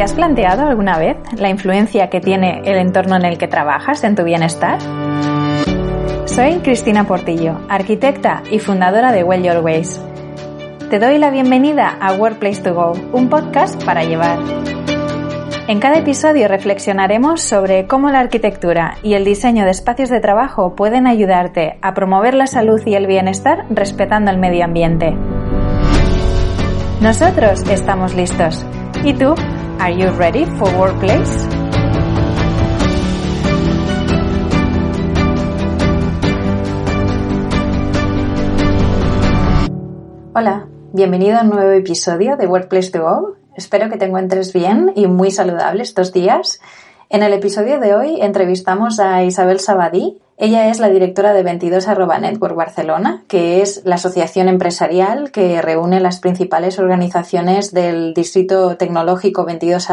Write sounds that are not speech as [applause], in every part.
¿Te has planteado alguna vez la influencia que tiene el entorno en el que trabajas en tu bienestar? Soy Cristina Portillo, arquitecta y fundadora de Well Your Ways. Te doy la bienvenida a Workplace to Go, un podcast para llevar. En cada episodio reflexionaremos sobre cómo la arquitectura y el diseño de espacios de trabajo pueden ayudarte a promover la salud y el bienestar respetando el medio ambiente. Nosotros estamos listos. ¿Y tú? Are you ready for workplace? Hola, bienvenido a un nuevo episodio de Workplace to Go. Espero que te encuentres bien y muy saludable estos días. En el episodio de hoy entrevistamos a Isabel Sabadí, ella es la directora de 22 Network Barcelona, que es la asociación empresarial que reúne las principales organizaciones del distrito tecnológico 22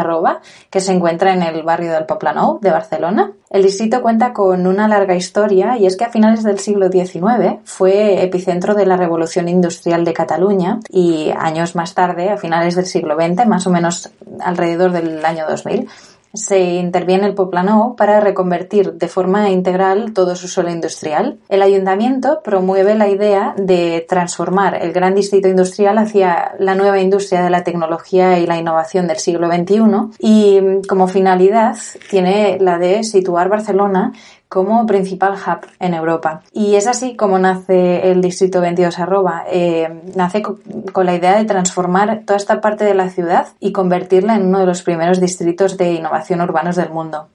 que se encuentra en el barrio del Poplanou de Barcelona. El distrito cuenta con una larga historia y es que a finales del siglo XIX fue epicentro de la revolución industrial de Cataluña y años más tarde, a finales del siglo XX, más o menos alrededor del año 2000, se interviene el Poplano para reconvertir de forma integral todo su suelo industrial. El ayuntamiento promueve la idea de transformar el gran distrito industrial hacia la nueva industria de la tecnología y la innovación del siglo XXI y como finalidad tiene la de situar Barcelona como principal hub en Europa. Y es así como nace el Distrito 22 Arroba. Eh, nace con la idea de transformar toda esta parte de la ciudad y convertirla en uno de los primeros distritos de innovación urbanos del mundo.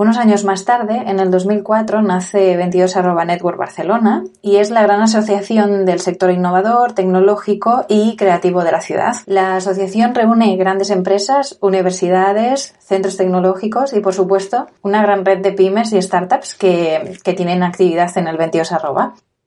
Unos años más tarde, en el 2004, nace 22 Network Barcelona y es la gran asociación del sector innovador, tecnológico y creativo de la ciudad. La asociación reúne grandes empresas, universidades, centros tecnológicos y, por supuesto, una gran red de pymes y startups que, que tienen actividad en el 22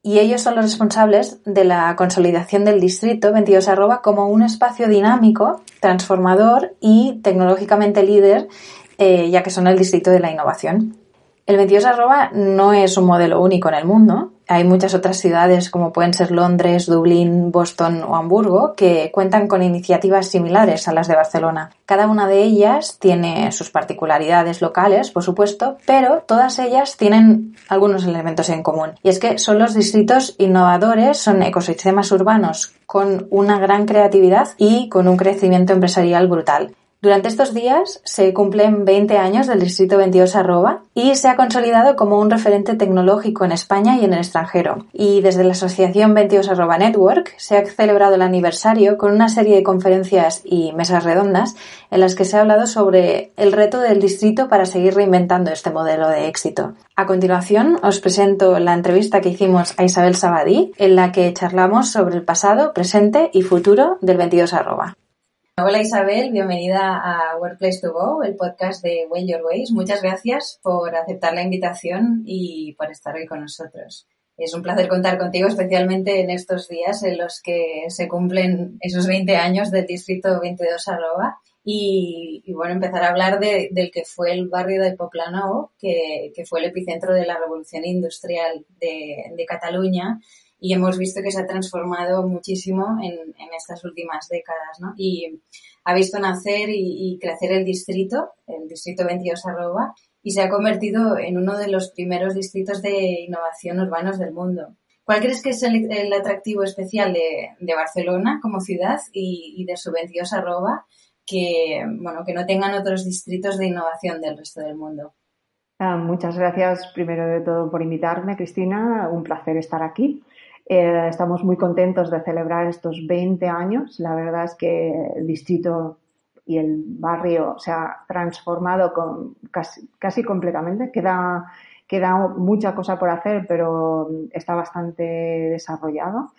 y ellos son los responsables de la consolidación del distrito 22 como un espacio dinámico, transformador y tecnológicamente líder eh, ya que son el distrito de la innovación. El 22 arroba no es un modelo único en el mundo. Hay muchas otras ciudades como pueden ser Londres, Dublín, Boston o Hamburgo que cuentan con iniciativas similares a las de Barcelona. Cada una de ellas tiene sus particularidades locales, por supuesto, pero todas ellas tienen algunos elementos en común. Y es que son los distritos innovadores, son ecosistemas urbanos con una gran creatividad y con un crecimiento empresarial brutal. Durante estos días se cumplen 20 años del Distrito 22 Arroba y se ha consolidado como un referente tecnológico en España y en el extranjero. Y desde la Asociación 22 Arroba Network se ha celebrado el aniversario con una serie de conferencias y mesas redondas en las que se ha hablado sobre el reto del distrito para seguir reinventando este modelo de éxito. A continuación os presento la entrevista que hicimos a Isabel Sabadí en la que charlamos sobre el pasado, presente y futuro del 22 Arroba. Hola Isabel, bienvenida a Workplace to Go, el podcast de Way Your Ways. Muchas gracias por aceptar la invitación y por estar hoy con nosotros. Es un placer contar contigo, especialmente en estos días en los que se cumplen esos 20 años del Distrito 22 Arroba y, bueno, empezar a hablar del que fue el barrio de Poplano, que, fue el epicentro de la revolución industrial de, de Cataluña y hemos visto que se ha transformado muchísimo en, estas últimas décadas, ¿no? Y ha visto nacer y, crecer el distrito, el distrito 22 arroba, y se ha convertido en uno de los primeros distritos de innovación urbanos del mundo. ¿Cuál crees que es el, atractivo especial de, Barcelona como ciudad y, de su 22 arroba que, bueno, que no tengan otros distritos de innovación del resto del mundo? Ah, muchas gracias primero de todo por invitarme, Cristina. Un placer estar aquí. Eh, estamos muy contentos de celebrar estos 20 años. La verdad es que el distrito y el barrio se ha transformado con, casi, casi completamente. Queda, queda mucha cosa por hacer, pero está bastante desarrollado.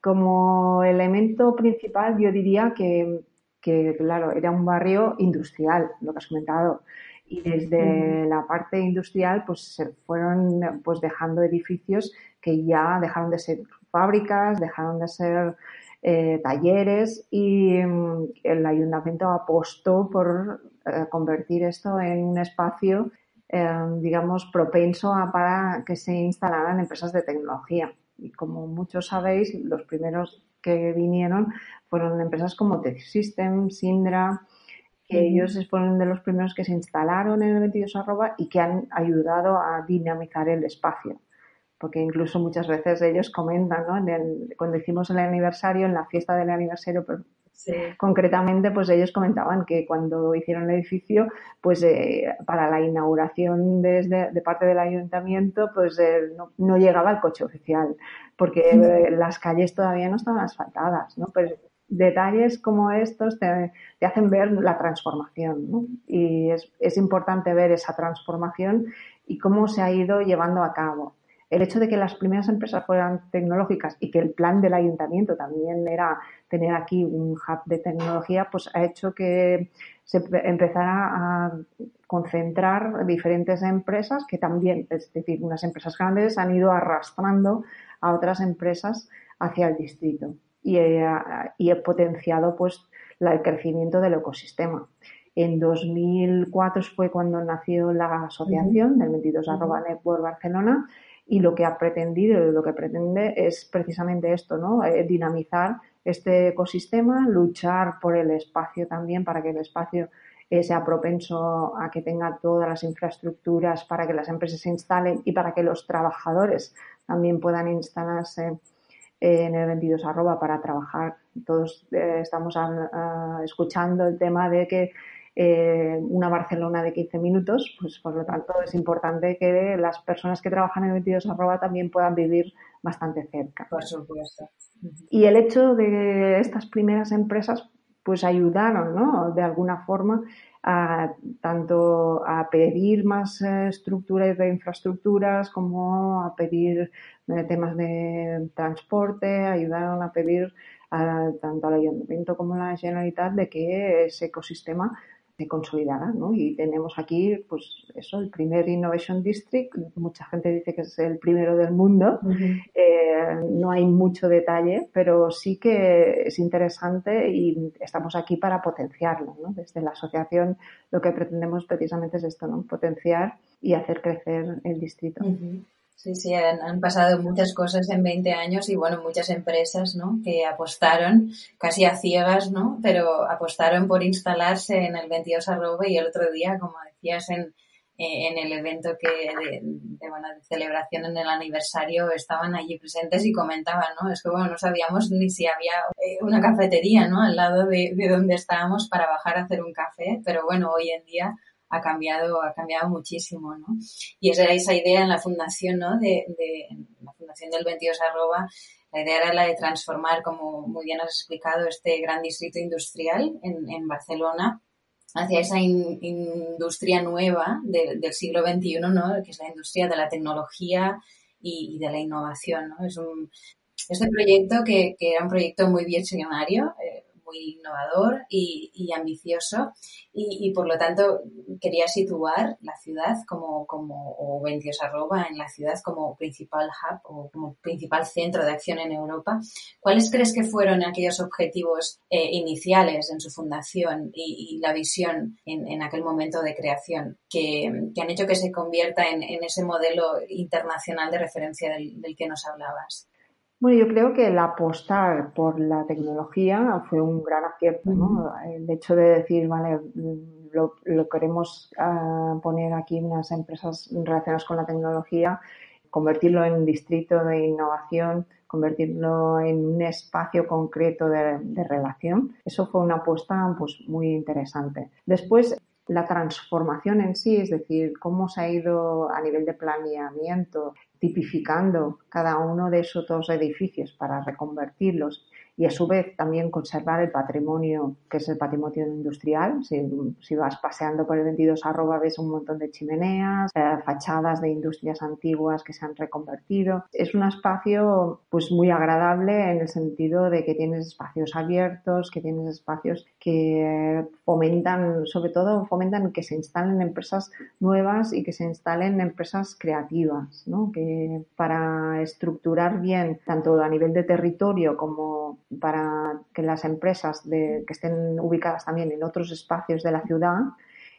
Como elemento principal, yo diría que que claro, era un barrio industrial, lo que has comentado. Y desde la parte industrial, pues se fueron pues dejando edificios que ya dejaron de ser fábricas, dejaron de ser eh, talleres y mm, el ayuntamiento apostó por eh, convertir esto en un espacio, eh, digamos, propenso a, para que se instalaran empresas de tecnología. Y como muchos sabéis, los primeros que vinieron fueron empresas como Tech Systems, Sindra, que ellos fueron de los primeros que se instalaron en el 22 arroba y que han ayudado a dinamizar el espacio porque incluso muchas veces ellos comentan, ¿no? cuando hicimos el aniversario, en la fiesta del aniversario, pues, concretamente, pues ellos comentaban que cuando hicieron el edificio, pues eh, para la inauguración desde, de parte del ayuntamiento, pues eh, no, llegaba el coche oficial, porque eh, las calles todavía no estaban asfaltadas, ¿no? Pues detalles como estos te, te hacen ver la transformación, ¿no? Y es, es importante ver esa transformación y cómo se ha ido llevando a cabo el hecho de que las primeras empresas fueran tecnológicas y que el plan del ayuntamiento también era tener aquí un hub de tecnología, pues ha hecho que se empezara a concentrar diferentes empresas que también, es decir, unas empresas grandes han ido arrastrando a otras empresas hacia el distrito y, y potenciado pues el crecimiento del ecosistema. En 2004 fue cuando nació la asociación del 22 arroba Network Barcelona y lo que ha pretendido y lo que pretende es precisamente esto, ¿no? Eh, dinamizar este ecosistema, luchar por el espacio también para que el espacio eh, sea propenso a que tenga todas las infraestructuras para que las empresas se instalen y para que los trabajadores también puedan instalarse en el 22 arroba para trabajar. Todos eh, estamos escuchando el tema de que eh, una Barcelona de 15 minutos, pues por lo tanto es importante que las personas que trabajan en 22 arroba también puedan vivir bastante cerca. Por supuesto. Y el hecho de estas primeras empresas pues ayudaron, ¿no? De alguna forma a tanto a pedir más eh, estructuras de infraestructuras como a pedir eh, temas de transporte, ayudaron a pedir tanto al ayuntamiento como a la Generalitat de que ese ecosistema consolidada, ¿no? Y tenemos aquí, pues eso, el primer Innovation District, mucha gente dice que es el primero del mundo, eh, no hay mucho detalle, pero sí que es interesante y estamos aquí para potenciarlo, ¿no? Desde la asociación lo que pretendemos precisamente es esto, ¿no? Potenciar y hacer crecer el distrito. Sí, sí, han, pasado muchas cosas en 20 años y bueno, muchas empresas, ¿no? Que apostaron casi a ciegas, ¿no? Pero apostaron por instalarse en el 22 arroba y el otro día, como decías, en, en el evento que de, bueno, de celebración en el aniversario estaban allí presentes y comentaban, ¿no? Es que bueno, no sabíamos ni si había eh, una cafetería, ¿no? Al lado de, de donde estábamos para bajar a hacer un café, pero bueno, hoy en día ha cambiado, ha cambiado muchísimo, ¿no? Y esa era esa idea en la fundación, ¿no? De, de la fundación del 22 arroba, la idea era la de transformar, como muy bien has explicado, este gran distrito industrial en, en Barcelona hacia esa industria nueva del siglo XXI, ¿no? que es la industria de la tecnología y, de la innovación. ¿no? Es un, este proyecto que, que era un proyecto muy visionario, eh, innovador y, ambicioso y, por lo tanto quería situar la ciudad como, como o 22 arroba en la ciudad como principal hub o como principal centro de acción en Europa. ¿Cuáles crees que fueron aquellos objetivos eh, iniciales en su fundación y, la visión en, aquel momento de creación que, han hecho que se convierta en, ese modelo internacional de referencia del que nos hablabas? Bueno, yo creo que el apostar por la tecnología fue un gran acierto, ¿no? El hecho de decir, vale, lo, queremos ah, poner aquí unas empresas relacionadas con la tecnología, convertirlo en un distrito de innovación, convertirlo en un espacio concreto de, de relación. Eso fue una apuesta pues, muy interesante. Después, la transformación en sí, es decir, cómo se ha ido a nivel de planeamiento tipificando cada uno de esos dos edificios para reconvertirlos y a su vez también conservar el patrimonio, que es el patrimonio industrial. Si, vas paseando por el 22 arroba ves un montón de chimeneas, eh, fachadas de industrias antiguas que se han reconvertido. Es un espacio pues muy agradable en el sentido de que tienes espacios abiertos, que tienes espacios que fomentan, sobre todo fomentan que se instalen empresas nuevas y que se instalen empresas creativas, ¿no? que para estructurar bien tanto a nivel de territorio como para que las empresas que estén ubicadas también en otros espacios de la ciudad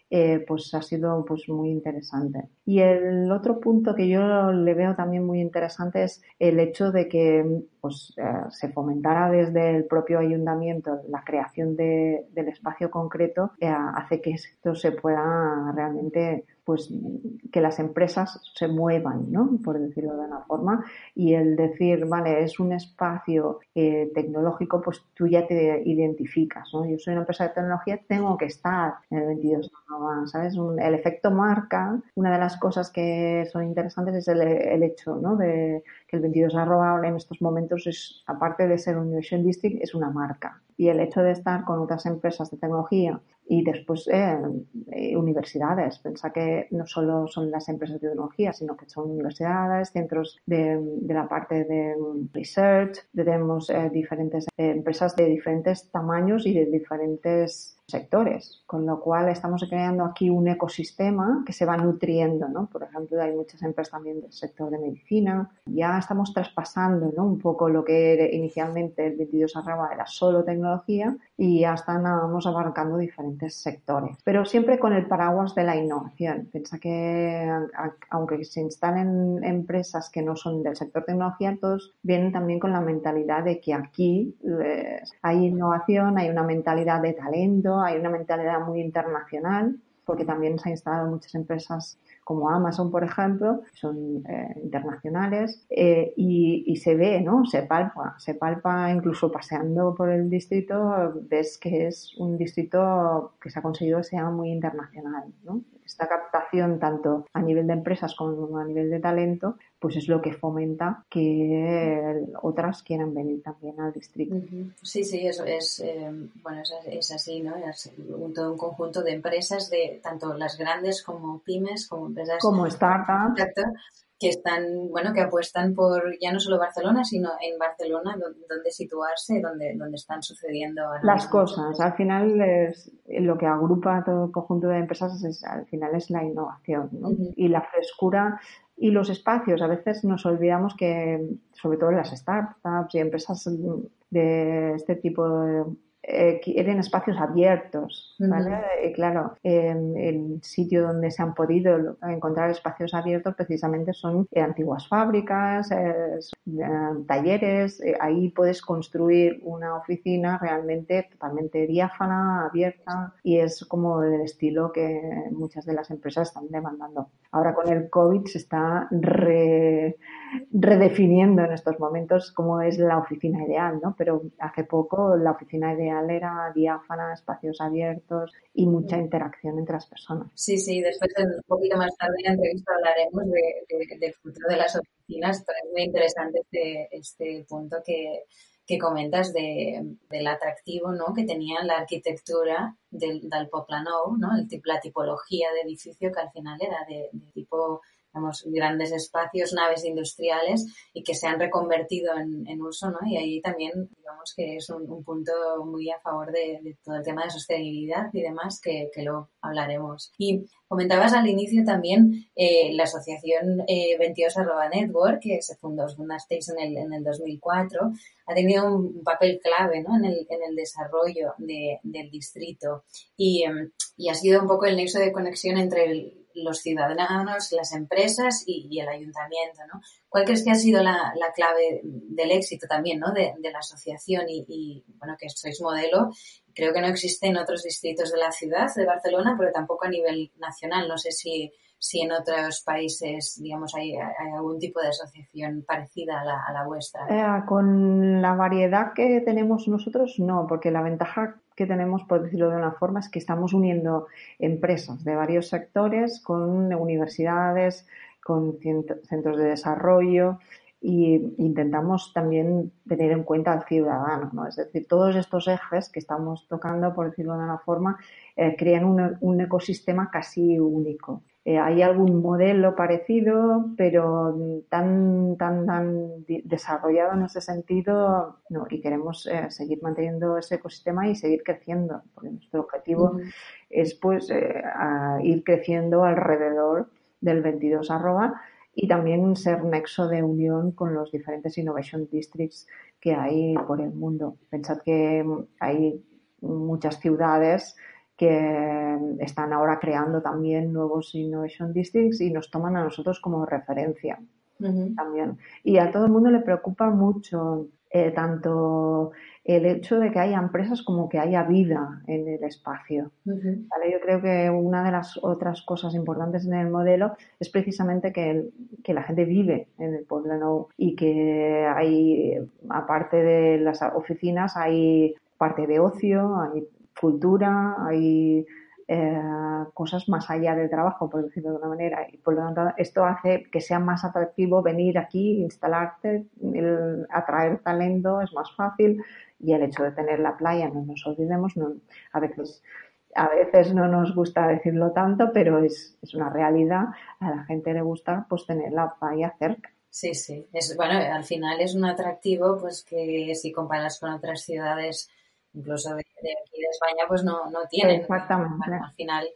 eh, pues ha sido pues muy interesante. Y el otro punto que yo le veo también muy interesante es el hecho de que pues, eh, se fomentara desde el propio ayuntamiento la creación de, del espacio concreto, eh, hace que esto se pueda realmente pues que las empresas se muevan, ¿no? Por decirlo de una forma. Y el decir, vale, es un espacio eh, tecnológico, pues tú ya te identificas, ¿no? Yo soy una empresa de tecnología, tengo que estar en el 22 ¿sabes? el efecto marca, una de las cosas que son interesantes es el, el hecho, ¿no? De el 22 arroba en estos momentos es, aparte de ser un Innovation District, es una marca. Y el hecho de estar con otras empresas de tecnología y después eh, eh, universidades. Pensa que no solo son las empresas de tecnología, sino que son universidades, centros de, de la parte de research, tenemos eh, diferentes empresas de diferentes tamaños y de diferentes sectores, con lo cual estamos creando aquí un ecosistema que se va nutriendo, ¿no? Por ejemplo, hay muchas empresas también del sector de medicina. Ya estamos traspasando, ¿no? Un poco lo que era inicialmente el 22 arroba era solo tecnología y ya estamos abarcando diferentes sectores, pero siempre con el paraguas de la innovación. Piensa que aunque se instalen empresas que no son del sector tecnología, todos vienen también con la mentalidad de que aquí eh, hay innovación, hay una mentalidad de talento, hay una mentalidad muy internacional, porque también se han instalado muchas empresas como Amazon, por ejemplo, son eh, internacionales eh, y, se ve, ¿no? Se palpa, se palpa incluso paseando por el distrito, ves que es un distrito que se ha conseguido que sea muy internacional, ¿no? Esta captación tanto a nivel de empresas como a nivel de talento, pues es lo que fomenta que otras quieran venir también al distrito. Sí, sí, eso es, eh, bueno, es, así, ¿no? Es un, todo un conjunto de empresas, de tanto las grandes como pymes, como empresas. Como startups que están, bueno, que apuestan por ya no solo Barcelona, sino en Barcelona donde, situarse, donde, donde están sucediendo las cosas. Al final es lo que agrupa todo el conjunto de empresas es, al final es la innovación y la frescura y los espacios. A veces nos olvidamos que, sobre todo en las startups y empresas de este tipo de eh, quieren espacios abiertos, ¿vale? Y claro, el sitio donde se han podido encontrar espacios abiertos precisamente son eh, antiguas fábricas, eh, talleres, ahí puedes construir una oficina realmente totalmente diáfana, abierta y es como el estilo que muchas de las empresas están demandando. Ahora con el COVID se está redefiniendo en estos momentos cómo es la oficina ideal, ¿no? Pero hace poco la oficina ideal era diáfana, espacios abiertos y mucha interacción entre las personas. Sí, sí, después un poquito más tarde en la entrevista hablaremos de, del futuro de las oficinas, es muy interesante este, este punto que, que comentas de, del atractivo ¿no? que tenía la arquitectura del, del ¿no? El, la tipología de edificio que al final era de, de tipo grandes espacios, naves industriales y que se han reconvertido en, uso, ¿no? Y ahí también, digamos que es un, punto muy a favor de, todo el tema de sostenibilidad y demás que, que lo hablaremos. Y comentabas al inicio también eh, la asociación eh, 22 Network, que se fundó, fundasteis en el, en el 2004, ha tenido un papel clave ¿no? en, el, en el desarrollo de, del distrito y, y ha sido un poco el nexo de conexión entre el, los ciudadanos, las empresas y, el ayuntamiento, ¿no? ¿Cuál crees que ha sido la, clave del éxito también, ¿no? De, la asociación y, bueno, que sois modelo. Creo que no existe en otros distritos de la ciudad de Barcelona, pero tampoco a nivel nacional. No sé si, si en otros países, digamos, hay, algún tipo de asociación parecida a la, a la vuestra. Eh, con la variedad que tenemos nosotros, no, porque la ventaja que tenemos, por decirlo de una forma, es que estamos uniendo empresas de varios sectores con universidades, con centros de desarrollo y intentamos también tener en cuenta al ciudadano, ¿no? Es decir, todos estos ejes que estamos tocando, por decirlo de una forma, eh, crean un, ecosistema casi único. Eh, hay algún modelo parecido, pero tan, tan, tan desarrollado en ese sentido, no, y queremos eh, seguir manteniendo ese ecosistema y seguir creciendo, porque nuestro objetivo es pues ir creciendo alrededor del 22 arroba y también ser nexo de unión con los diferentes Innovation Districts que hay por el mundo. Pensad que hay muchas ciudades que están ahora creando también nuevos Innovation Districts y nos toman a nosotros como referencia también. Y a todo el mundo le preocupa mucho eh, tanto el hecho de que haya empresas como que haya vida en el espacio. Yo creo que una de las otras cosas importantes en el modelo es precisamente que, la gente vive en el pueblo y que hay, aparte de las oficinas, hay parte de ocio, hay cultura, hay eh, cosas más allá del trabajo, por decirlo de una manera. Y por lo tanto, esto hace que sea más atractivo venir aquí, instalarte, atraer talento, es más fácil. Y el hecho de tener la playa, no nos olvidemos, no, a veces a veces no nos gusta decirlo tanto, pero es, es, una realidad. A la gente le gusta pues tener la playa cerca. Sí, sí. Es, bueno, al final es un atractivo pues que si comparas con otras ciudades incluso de, aquí de España, pues no, no tienen. Exactamente. al final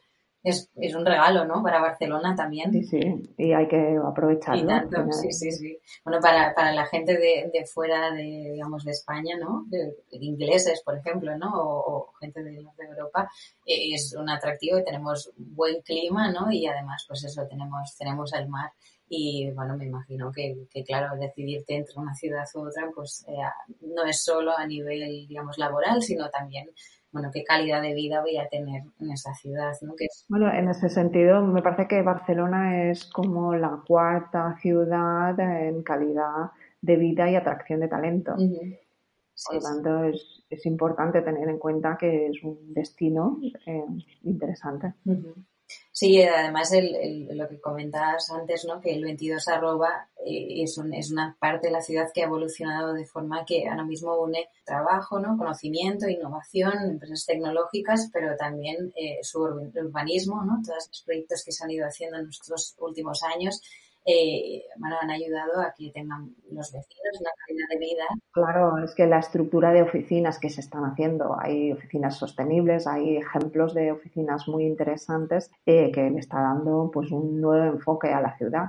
es, es, un regalo, ¿no? Para Barcelona también. Sí, sí, y hay que aprovecharlo. Y tanto, sí, sí, sí. Bueno, para, para la gente de, de fuera de, digamos, de España, ¿no? De, ingleses, por ejemplo, ¿no? O, gente de, de Europa, eh, es un atractivo y tenemos buen clima, ¿no? Y además, pues eso, tenemos, tenemos el mar y bueno, me imagino que, que, claro, decidirte entre una ciudad u otra, pues eh, no es solo a nivel, digamos, laboral, sino también, bueno, qué calidad de vida voy a tener en esa ciudad, ¿no? Que Bueno, en ese sentido, me parece que Barcelona es como la cuarta ciudad en calidad de vida y atracción de talento. Por lo tanto, es, es, importante tener en cuenta que es un destino eh, interesante. Sí, además el, lo que comentabas antes, ¿no? que el 22 arroba eh, es, es una parte de la ciudad que ha evolucionado de forma que ahora mismo une trabajo, ¿no? conocimiento, innovación, empresas tecnológicas, pero también eh, su urbanismo, ¿no? todos los proyectos que se han ido haciendo en estos últimos años eh, bueno, han ayudado a que tengan los vecinos una calidad de vida. Claro, es que la estructura de oficinas que se están haciendo, hay oficinas sostenibles, hay ejemplos de oficinas muy interesantes eh, que le está dando pues un nuevo enfoque a la ciudad.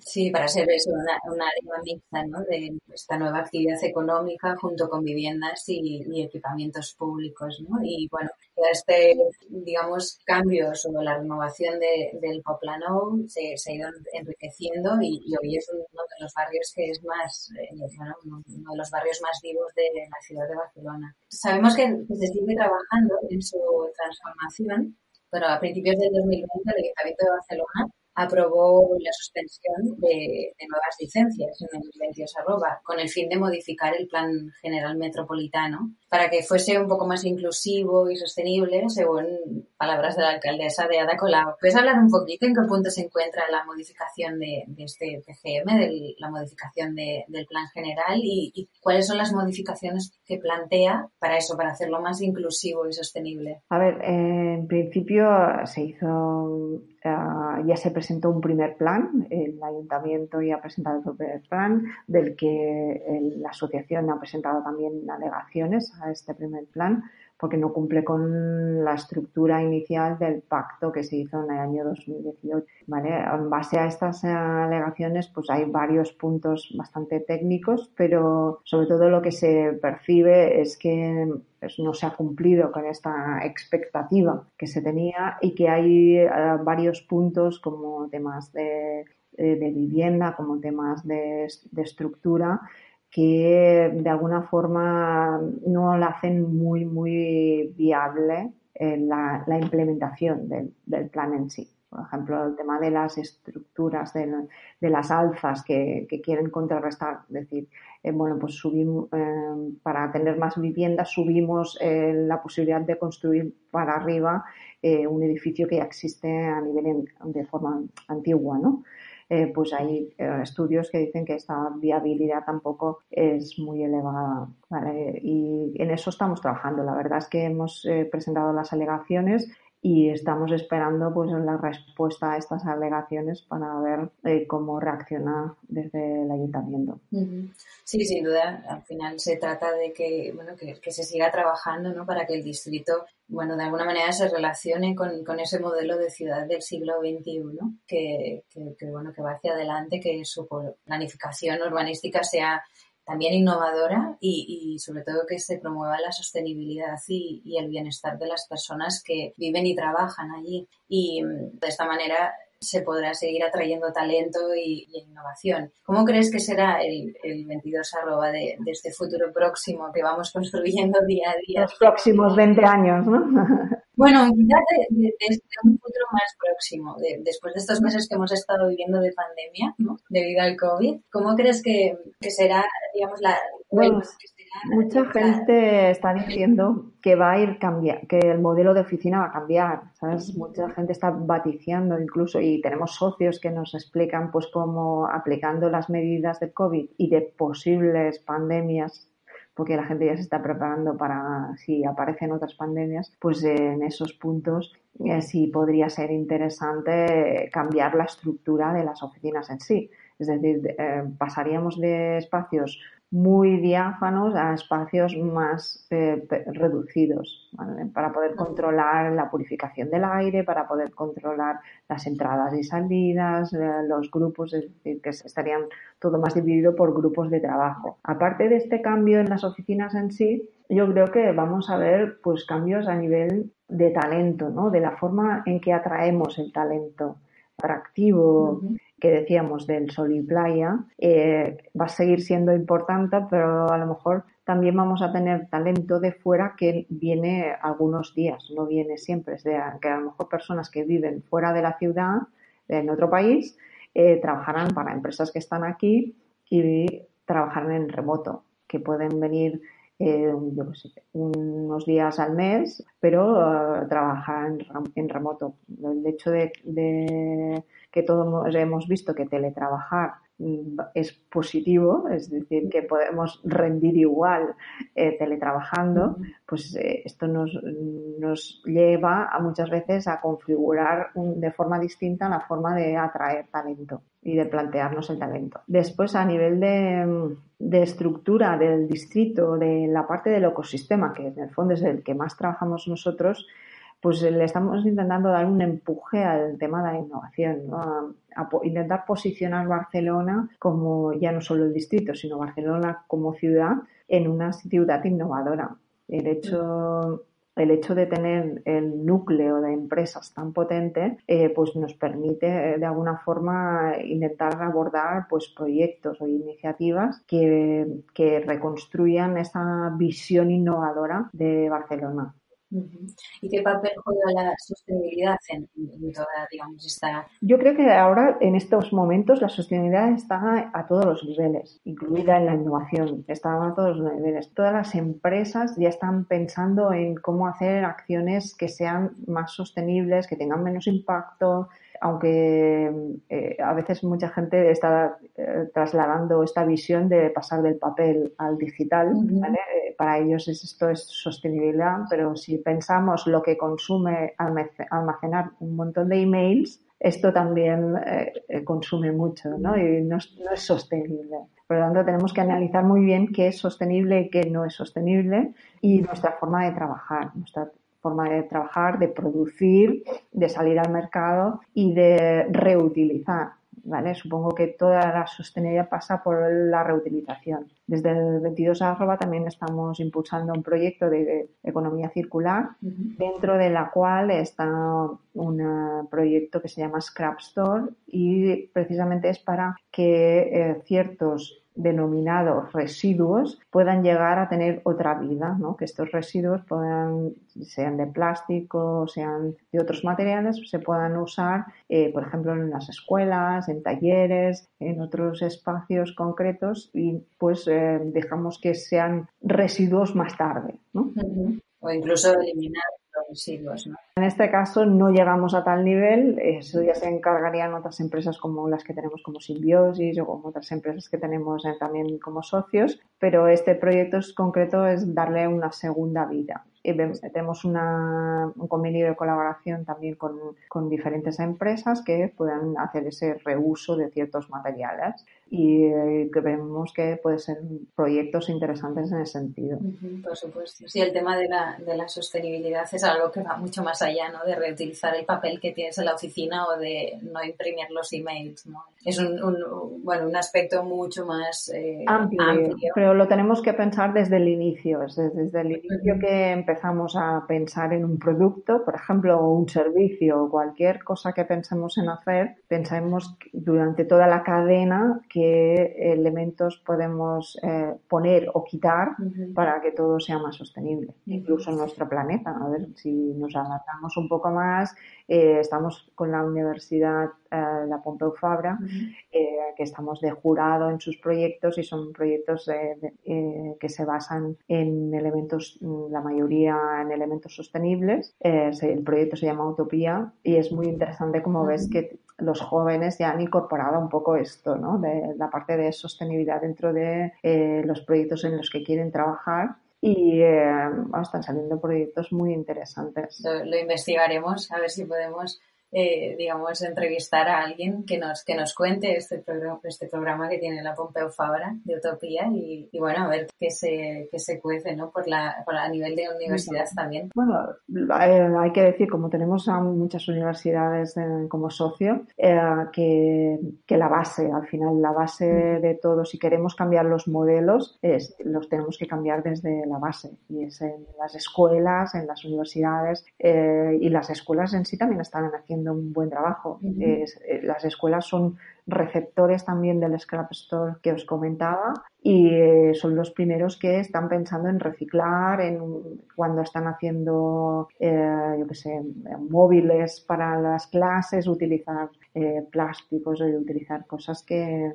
Sí, para ser eso, una, una área mixta ¿no? de esta nueva actividad económica junto con viviendas y, equipamientos públicos. ¿no? Y bueno, este, digamos, cambio sobre la renovación de, del Poplano se, se ha ido enriqueciendo y, hoy es uno de los barrios que es más, eh, bueno, uno de los barrios más vivos de la ciudad de Barcelona. Sabemos que se sigue trabajando en su transformación, pero a principios del 2020 el Ayuntamiento de Barcelona aprobó la suspensión de, nuevas licencias en el 22 arroba con el fin de modificar el plan general metropolitano para que fuese un poco más inclusivo y sostenible, según palabras de la alcaldesa de Ada Colau. ¿Puedes hablar un poquito en qué punto se encuentra la modificación de, este PGM, de la modificación del plan general y, cuáles son las modificaciones que plantea para eso, para hacerlo más inclusivo y sostenible? A ver, en principio se hizo, ah, ya se presentó un primer plan, el ayuntamiento ya ha presentado su primer plan, del que la asociación ha presentado también alegaciones a este primer plan porque no cumple con la estructura inicial del pacto que se hizo en el año 2018. ¿vale? En base a estas alegaciones, pues hay varios puntos bastante técnicos, pero sobre todo lo que se percibe es que pues, no se ha cumplido con esta expectativa que se tenía y que hay eh, varios puntos como temas de, eh, de vivienda, como temas de, de estructura, que de alguna forma no la hacen muy, muy viable la, implementación del, plan en sí. Por ejemplo, el tema de las estructuras, de, las alzas que, quieren contrarrestar. Es decir, eh, bueno, pues subimos, eh, para tener más viviendas, subimos eh, la posibilidad de construir para arriba un edificio que ya existe a nivel de forma antigua, ¿no? Eh, pues hay eh, estudios que dicen que esta viabilidad tampoco es muy elevada. Y en eso estamos trabajando. La verdad es que hemos presentado las alegaciones y estamos esperando pues la respuesta a estas alegaciones para ver eh, cómo reacciona desde el ayuntamiento. Sí, sin duda, al final se trata de que, bueno, que, se siga trabajando ¿no? para que el distrito bueno, de alguna manera se relacione con, con ese modelo de ciudad del siglo XXI, que, que, bueno, que va hacia adelante, que su planificación urbanística sea también innovadora y, sobre todo que se promueva la sostenibilidad y, el bienestar de las personas que viven y trabajan allí. Y mm, de esta manera se podrá seguir atrayendo talento y, innovación. ¿Cómo crees que será el, 22 arroba de, este futuro próximo que vamos [laughs] construyendo día a día? Los próximos 20 años, ¿no? [laughs] Bueno, quizás de, un futuro más próximo, después de estos meses que hemos estado viviendo de pandemia, ¿no? debido al COVID, ¿cómo crees que, será, digamos, la... Bueno, mucha gente está diciendo que va a ir cambiar, que el modelo de oficina va a cambiar, ¿sabes? Mucha gente está baticiando incluso y tenemos socios que nos explican pues cómo aplicando las medidas de COVID y de posibles pandemias porque la gente ya se está preparando para si aparecen otras pandemias, pues en esos puntos eh, sí podría ser interesante cambiar la estructura de las oficinas en sí. Es decir, eh, pasaríamos de espacios muy diáfanos a espacios más eh, reducidos para poder controlar la purificación del aire, para poder controlar las entradas y salidas, eh, los grupos, es decir, que estarían todo más dividido por grupos de trabajo. Aparte de este cambio en las oficinas en sí, yo creo que vamos a ver pues cambios a nivel de talento, ¿no? de la forma en que atraemos el talento atractivo, que decíamos del sol y playa, eh, va a seguir siendo importante, pero a lo mejor también vamos a tener talento de fuera que viene algunos días, no viene siempre. Es decir, que a lo mejor personas que viven fuera de la ciudad, en otro país, eh, trabajarán para empresas que están aquí y trabajarán en remoto, que pueden venir eh, unos días al mes, pero trabajar en, remoto. El hecho de que todos hemos visto que teletrabajar mm, es positivo, es decir, que podemos rendir igual eh, teletrabajando, pues eh, esto nos, nos, lleva a muchas veces a configurar de forma distinta la forma de atraer talento y de plantearnos el talento. Después, a nivel de, de estructura del distrito, de la parte del ecosistema, que en el fondo es el que más trabajamos nosotros, pues le estamos intentando dar un empuje al tema de la innovación, a, intentar posicionar Barcelona como ya no solo el distrito, sino Barcelona como ciudad en una ciudad innovadora. El hecho el hecho de tener el núcleo de empresas tan potente, eh, pues nos permite eh, de alguna forma intentar abordar pues proyectos o iniciativas que, que reconstruyan esa visión innovadora de Barcelona. ¿Y qué papel juega la sostenibilidad en, toda, digamos, esta...? Yo creo que ahora, en estos momentos, la sostenibilidad está a todos los niveles, incluida en la innovación, está a todos los niveles. Todas las empresas ya están pensando en cómo hacer acciones que sean más sostenibles, que tengan menos impacto, aunque eh, a veces mucha gente está eh, trasladando esta visión de pasar del papel al digital, eh, para ellos esto es sostenibilidad, pero si pensamos lo que consume almacenar un montón de emails, esto también consume mucho ¿no? y no, no, es sostenible. Por lo tanto, tenemos que analizar muy bien qué es sostenible y qué no es sostenible y nuestra forma de trabajar, nuestra forma de trabajar, de producir, de salir al mercado y de reutilizar. ¿Vale? Supongo que toda la sostenibilidad pasa por la reutilización. Desde el 22 arroba también estamos impulsando un proyecto de economía circular, dentro de la cual está un proyecto que se llama Scrap Store y precisamente es para que eh, ciertos denominados residuos puedan llegar a tener otra vida, ¿no? que estos residuos puedan, sean de plástico, sean de otros materiales, se puedan usar, eh, por ejemplo, en las escuelas, en talleres, en otros espacios concretos y pues eh, dejamos que sean residuos más tarde. ¿no? O incluso eliminar residuos. ¿no? En este caso no llegamos a tal nivel, eso ya se encargarían otras empresas como las que tenemos como Simbiosis o como otras empresas que tenemos también como socios, pero este proyecto es concreto es darle una segunda vida tenemos una, un convenio de colaboración también con, con, diferentes empresas que puedan hacer ese reuso de ciertos materiales y eh, que vemos que pueden ser proyectos interesantes en ese sentido. por supuesto. Sí, el tema de la, de la sostenibilidad es algo que va mucho más allá, ¿no? De reutilizar el papel que tienes en la oficina o de no imprimir los emails, ¿no? Es un, un bueno, un aspecto mucho más eh, amplio, Pero lo tenemos que pensar desde el inicio, desde, desde el inicio que empezamos a pensar en un producto, por ejemplo, o un servicio o cualquier cosa que pensemos en hacer, pensemos durante toda la cadena qué elementos podemos eh, poner o quitar para que todo sea más sostenible, incluso en nuestro planeta. A ver si nos adaptamos un poco más. Eh, estamos con la Universidad eh, la Pompeu Fabra, que estamos de jurado en sus proyectos y son proyectos que se basan en elementos, mm, la mayoría en elementos sostenibles. el proyecto se llama Utopía y es muy interesante como ves que los jóvenes ya han incorporado un poco esto, ¿no? De la parte de sostenibilidad dentro de eh, los proyectos en los que quieren trabajar y eh, están saliendo proyectos muy interesantes. lo, investigaremos a ver si podemos eh, digamos, entrevistar a alguien que nos, que nos cuente este programa, este programa que tiene la Pompeu Fabra de Utopía y, bueno, a ver qué se, qué se cuece, ¿no? Por la, por a nivel de universidad también. Bueno, eh, hay que decir, como tenemos a muchas universidades eh, como socio, que, que la base, al final, la base de todo, si queremos cambiar los modelos, es, los tenemos que cambiar desde la base y es en las escuelas, en las universidades y las escuelas en sí también están haciendo un buen trabajo. Eh, las escuelas son receptores también del Scrap Store que os comentaba y eh, son los primeros que están pensando en reciclar, en cuando están haciendo, eh, yo qué sé, móviles para las clases, utilizar plásticos o utilizar cosas que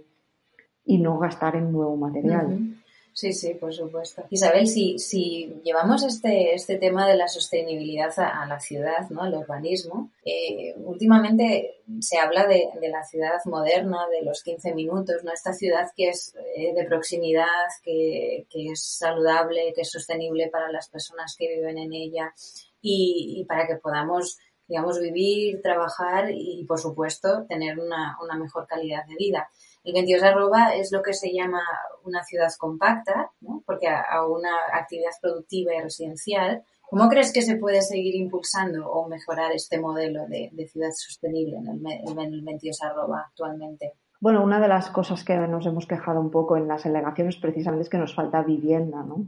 y no gastar en nuevo material. Sí, sí, por supuesto. Isabel, si, si llevamos este, este tema de la sostenibilidad a, la ciudad, ¿no? al urbanismo, eh, últimamente se habla de, de, la ciudad moderna, de los 15 minutos, ¿no? esta ciudad que es eh, de proximidad, que, que, es saludable, que es sostenible para las personas que viven en ella y, y para que podamos digamos, vivir, trabajar y, por supuesto, tener una, una mejor calidad de vida. El 22 arroba es lo que se llama una ciudad compacta, ¿no? porque a, una actividad productiva y residencial. ¿Cómo crees que se puede seguir impulsando o mejorar este modelo de, ciudad sostenible en el, en el 22 arroba actualmente? Bueno, una de las cosas que nos hemos quejado un poco en las alegaciones precisamente es que nos falta vivienda, ¿no?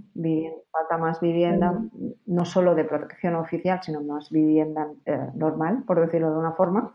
falta más vivienda, no solo de protección oficial, sino más vivienda eh, normal, por decirlo de una forma.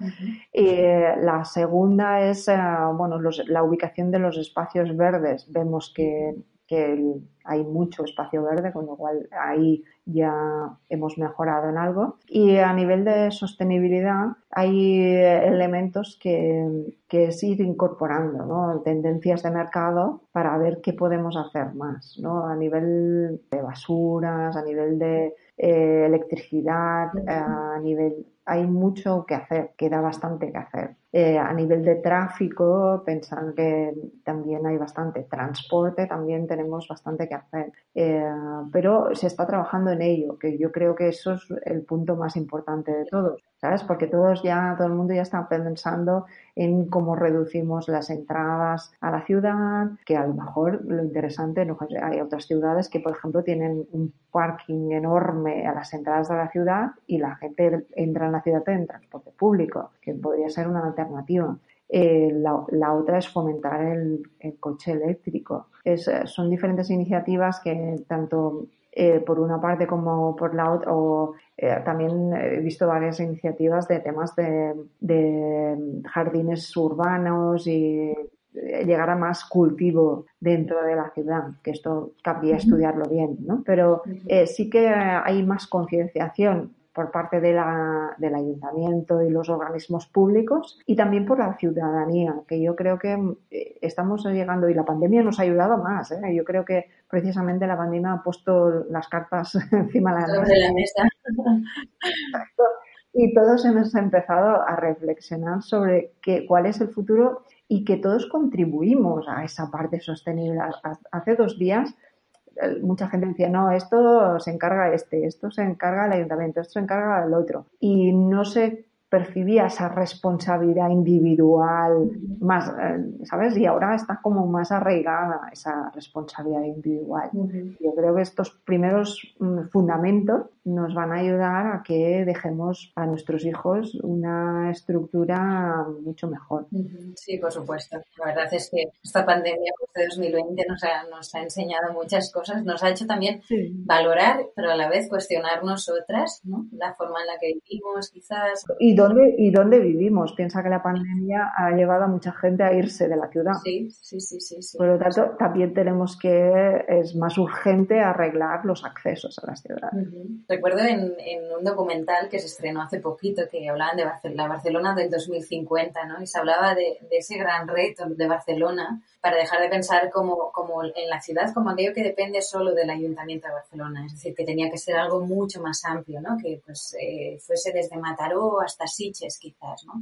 y eh, la segunda es, eh, bueno, la ubicación de los espacios verdes. Vemos que que hay mucho espacio verde, con lo cual ahí ya hemos mejorado en algo. Y a nivel de sostenibilidad hay elementos que, que es ir incorporando, ¿no? tendencias de mercado para ver qué podemos hacer más, ¿no? a nivel de basuras, a nivel de eh, electricidad, a nivel hay mucho que hacer, queda bastante que hacer. Eh, a nivel de tráfico, pensan que también hay bastante. Transporte, también tenemos bastante que hacer. Eh, pero se está trabajando en ello, que yo creo que eso es el punto más importante de todos. ¿sabes? Porque todos ya, todo el mundo ya está pensando en cómo reducimos las entradas a la ciudad, que a lo mejor lo interesante, no, hay otras ciudades que, por ejemplo, tienen un parking enorme a las entradas de la ciudad y la gente entra en la ciudad en transporte público, que podría ser una alternativa. Eh, la, otra es fomentar el, coche eléctrico. Es, son diferentes iniciativas que tanto eh, por una parte como por la otra, o eh, también he visto varias iniciativas de temas de, de jardines urbanos y llegar a más cultivo dentro de la ciudad, que esto cabría estudiarlo bien, ¿no? Pero eh, sí que hay más concienciación por parte de la, del ayuntamiento y los organismos públicos y también por la ciudadanía, que yo creo que eh, estamos llegando y la pandemia nos ha ayudado más. ¿eh? Yo creo que precisamente la pandemia ha puesto las cartas [laughs] encima de la mesa. y todos hemos empezado a reflexionar sobre qué, cuál es el futuro y que todos contribuimos a esa parte sostenible. Hace dos días mucha gente decía, no, esto se encarga este, esto se encarga el ayuntamiento, esto se encarga el otro. Y no sé percibía esa responsabilidad individual más, eh, ¿sabes? Y ahora está como más arraigada esa responsabilidad individual. Yo creo que estos primeros mm, fundamentos nos van a ayudar a que dejemos a nuestros hijos una estructura mucho mejor. Sí, por supuesto. La verdad es que esta pandemia de 2020 nos ha, nos ha enseñado muchas cosas, nos ha hecho también valorar, pero a la vez cuestionarnos otras, ¿no? La forma en la que vivimos, quizás. Y dónde, y dónde vivimos. Piensa que la pandemia ha llevado a mucha gente a irse de la ciudad. Sí, sí, sí, sí. Por lo tanto, también tenemos que, es más urgente arreglar los accesos a las ciudades recuerdo en, un documental que se estrenó hace poquito que hablaban de la Barcelona del 2050, ¿no? Y se hablaba de, ese gran reto de Barcelona para dejar de pensar como, como en la ciudad como aquello que depende solo del Ayuntamiento de Barcelona. Es decir, que tenía que ser algo mucho más amplio, ¿no? Que pues eh, fuese desde Mataró hasta Siches quizás, ¿no?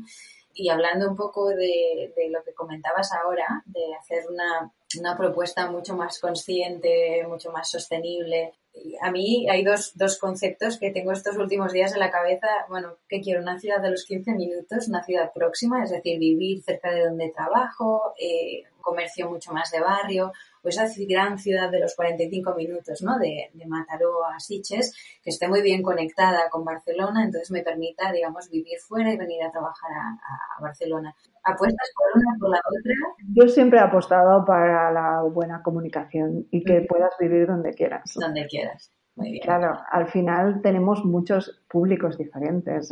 Y hablando un poco de, de lo que comentabas ahora, de hacer una, una propuesta mucho más consciente, mucho más sostenible, a mí hay dos, dos conceptos que tengo estos últimos días en la cabeza. Bueno, que quiero una ciudad de los 15 minutos, una ciudad próxima, es decir, vivir cerca de donde trabajo, eh, comercio mucho más de barrio, o esa gran ciudad de los 45 minutos, ¿no? De, de Mataró a Siches, que esté muy bien conectada con Barcelona, entonces me permita, digamos, vivir fuera y venir a trabajar a, Barcelona. ¿Apuestas por una por la otra? Yo siempre he apostado para la buena comunicación y que puedas vivir donde quieras. Donde quieras. Muy bien. Claro, al final tenemos muchos públicos diferentes.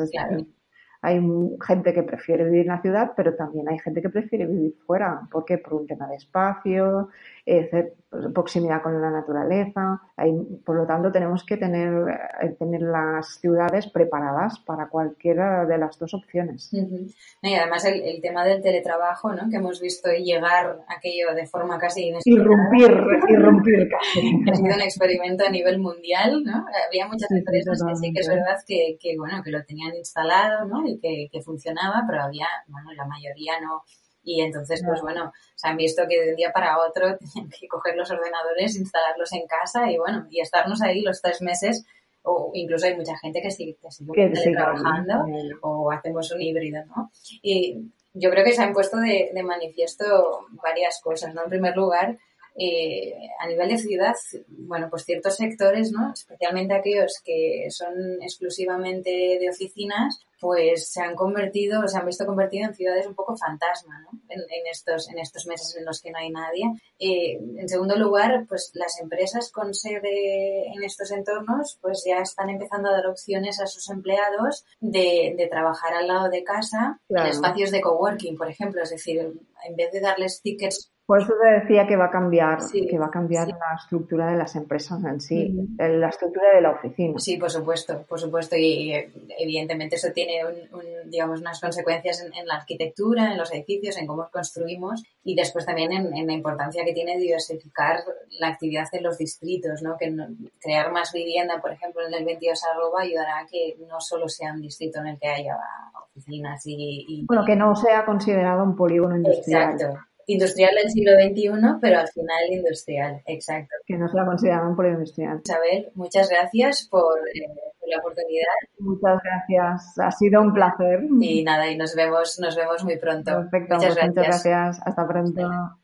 Hay gente que prefiere vivir en la ciudad, pero también hay gente que prefiere vivir fuera. ¿Por qué? Por un tema de espacio, eh, proximidad con la naturaleza. por lo tanto, tenemos que tener, eh, tener las ciudades preparadas para cualquiera de las dos opciones. Y además el, tema del teletrabajo, ¿no? que hemos visto llegar aquello de forma casi inesperada. Irrumpir, irrumpir casi. ha sido un experimento a nivel mundial. ¿no? Había muchas empresas que sí que es verdad que, que, bueno, que lo tenían instalado ¿no? y que, que funcionaba, pero había, bueno, la mayoría no y entonces, pues bueno, se han visto que de un día para otro [laughs] tenían que coger los ordenadores, instalarlos en casa y bueno, y estarnos ahí los tres meses o incluso hay mucha gente que sigue, que sigue trabajando o hacemos un híbrido, ¿no? Y yo creo que se han puesto de, de manifiesto varias cosas, ¿no? En primer lugar, eh, a nivel de ciudad, bueno, pues ciertos sectores, ¿no? Especialmente aquellos que son exclusivamente de oficinas, pues se han convertido, se han visto convertidos en ciudades un poco fantasma, ¿no? En, estos, en estos meses en los que no hay nadie. Eh, en segundo lugar, pues las empresas con sede en estos entornos, pues ya están empezando a dar opciones a sus empleados de, de trabajar al lado de casa en espacios de coworking, por ejemplo. Es decir, en vez de darles tickets por eso te decía que va a cambiar, que va a cambiar la estructura de las empresas en sí, la estructura de la oficina. Sí, por supuesto, por supuesto, y evidentemente eso tiene digamos unas consecuencias en, la arquitectura, en los edificios, en cómo construimos y después también en, la importancia que tiene diversificar la actividad en los distritos, ¿no? Que crear más vivienda, por ejemplo, en el 22 arroba ayudará a que no solo sea un distrito en el que haya oficinas y, y bueno, que no sea considerado un polígono industrial. Exacto industrial del siglo XXI, pero al final industrial, exacto. Que no se la consideran un industrial. Isabel, muchas gracias por, eh, por, la oportunidad. Muchas gracias, ha sido un placer. Y nada, y nos vemos, nos vemos muy pronto. Perfecto, muchas, pues gracias. muchas gracias. Hasta pronto.